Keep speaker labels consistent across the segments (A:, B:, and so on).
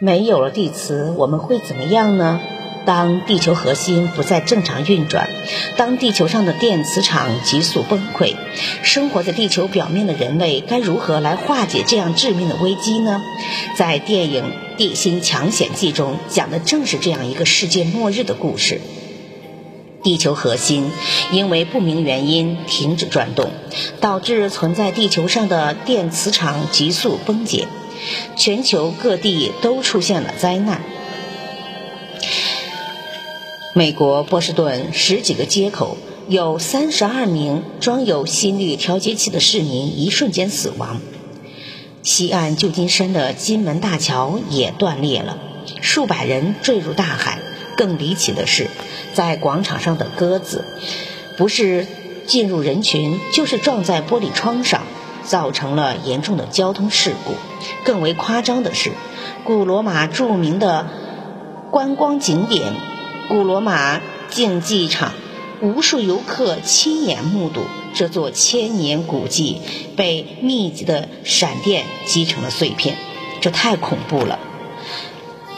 A: 没有了地磁，我们会怎么样呢？当地球核心不再正常运转，当地球上的电磁场急速崩溃，生活在地球表面的人类该如何来化解这样致命的危机呢？在电影《地心抢险记》中讲的正是这样一个世界末日的故事。地球核心因为不明原因停止转动，导致存在地球上的电磁场急速崩解，全球各地都出现了灾难。美国波士顿十几个街口有三十二名装有心率调节器的市民一瞬间死亡。西岸旧金山的金门大桥也断裂了，数百人坠入大海。更离奇的是，在广场上的鸽子，不是进入人群，就是撞在玻璃窗上，造成了严重的交通事故。更为夸张的是，古罗马著名的观光景点。古罗马竞技场，无数游客亲眼目睹这座千年古迹被密集的闪电击成了碎片，这太恐怖了。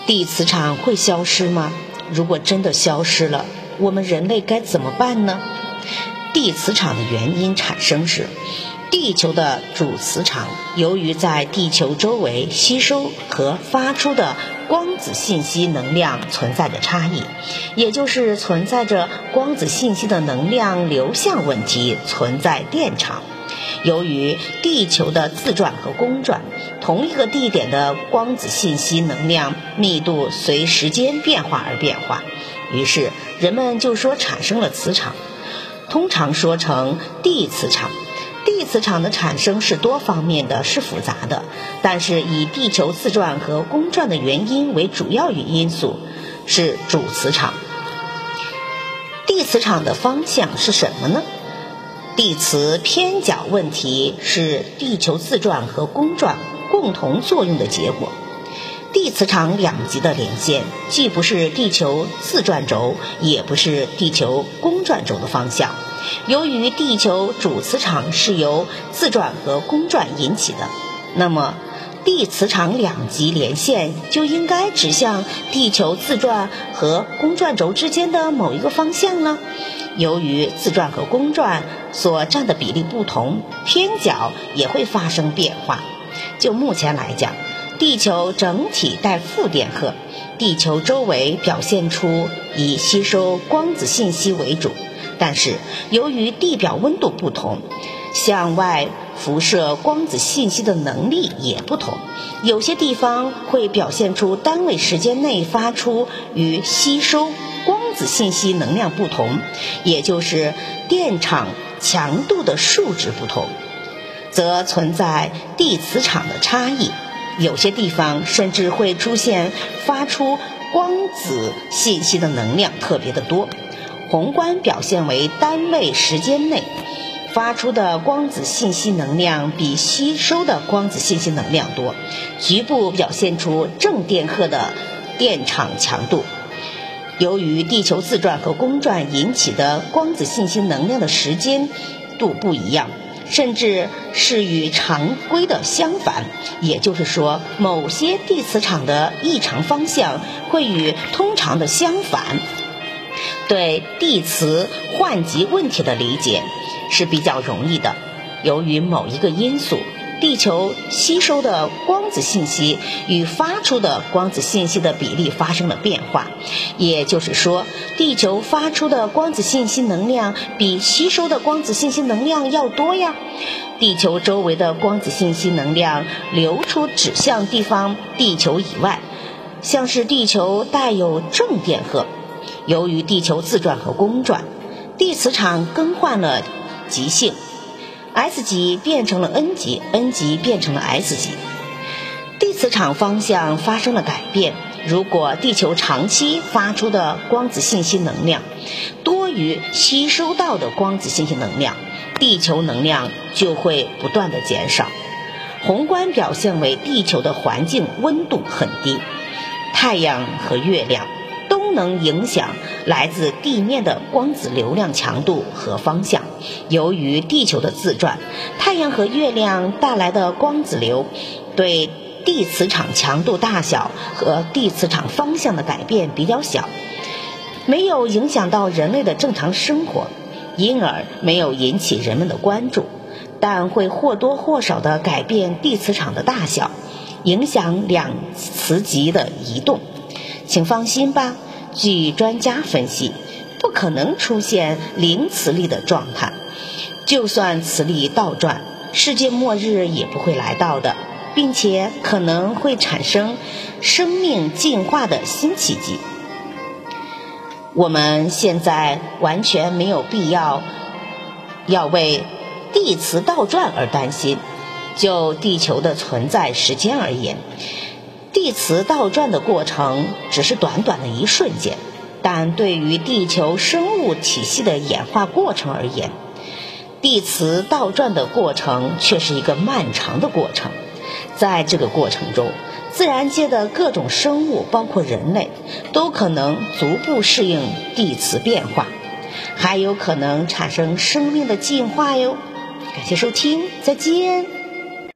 A: 地磁场会消失吗？如果真的消失了，我们人类该怎么办呢？地磁场的原因产生是。地球的主磁场由于在地球周围吸收和发出的光子信息能量存在着差异，也就是存在着光子信息的能量流向问题，存在电场。由于地球的自转和公转，同一个地点的光子信息能量密度随时间变化而变化，于是人们就说产生了磁场，通常说成地磁场。地磁场的产生是多方面的，是复杂的，但是以地球自转和公转的原因为主要因素，是主磁场。地磁场的方向是什么呢？地磁偏角问题是地球自转和公转共同作用的结果。地磁场两极的连线，既不是地球自转轴，也不是地球公转轴的方向。由于地球主磁场是由自转和公转引起的，那么地磁场两极连线就应该指向地球自转和公转轴之间的某一个方向呢？由于自转和公转所占的比例不同，偏角也会发生变化。就目前来讲。地球整体带负电荷，地球周围表现出以吸收光子信息为主，但是由于地表温度不同，向外辐射光子信息的能力也不同，有些地方会表现出单位时间内发出与吸收光子信息能量不同，也就是电场强度的数值不同，则存在地磁场的差异。有些地方甚至会出现发出光子信息的能量特别的多，宏观表现为单位时间内发出的光子信息能量比吸收的光子信息能量多，局部表现出正电荷的电场强度。由于地球自转和公转引起的光子信息能量的时间度不一样。甚至是与常规的相反，也就是说，某些地磁场的异常方向会与通常的相反。对地磁换极问题的理解是比较容易的，由于某一个因素。地球吸收的光子信息与发出的光子信息的比例发生了变化，也就是说，地球发出的光子信息能量比吸收的光子信息能量要多呀。地球周围的光子信息能量流出指向地方地球以外，像是地球带有正电荷，由于地球自转和公转，地磁场更换了极性。S 级变成了 N 级，N 级变成了 S 级，地磁场方向发生了改变。如果地球长期发出的光子信息能量多于吸收到的光子信息能量，地球能量就会不断的减少。宏观表现为地球的环境温度很低，太阳和月亮。都能影响来自地面的光子流量强度和方向。由于地球的自转，太阳和月亮带来的光子流对地磁场强度大小和地磁场方向的改变比较小，没有影响到人类的正常生活，因而没有引起人们的关注，但会或多或少的改变地磁场的大小，影响两磁极的移动。请放心吧，据专家分析，不可能出现零磁力的状态，就算磁力倒转。世界末日也不会来到的，并且可能会产生生命进化的新奇迹。我们现在完全没有必要要为地磁倒转而担心。就地球的存在时间而言，地磁倒转的过程只是短短的一瞬间，但对于地球生物体系的演化过程而言，地磁倒转的过程却是一个漫长的过程，在这个过程中，自然界的各种生物，包括人类，都可能逐步适应地磁变化，还有可能产生生命的进化哟。感谢收听，再见。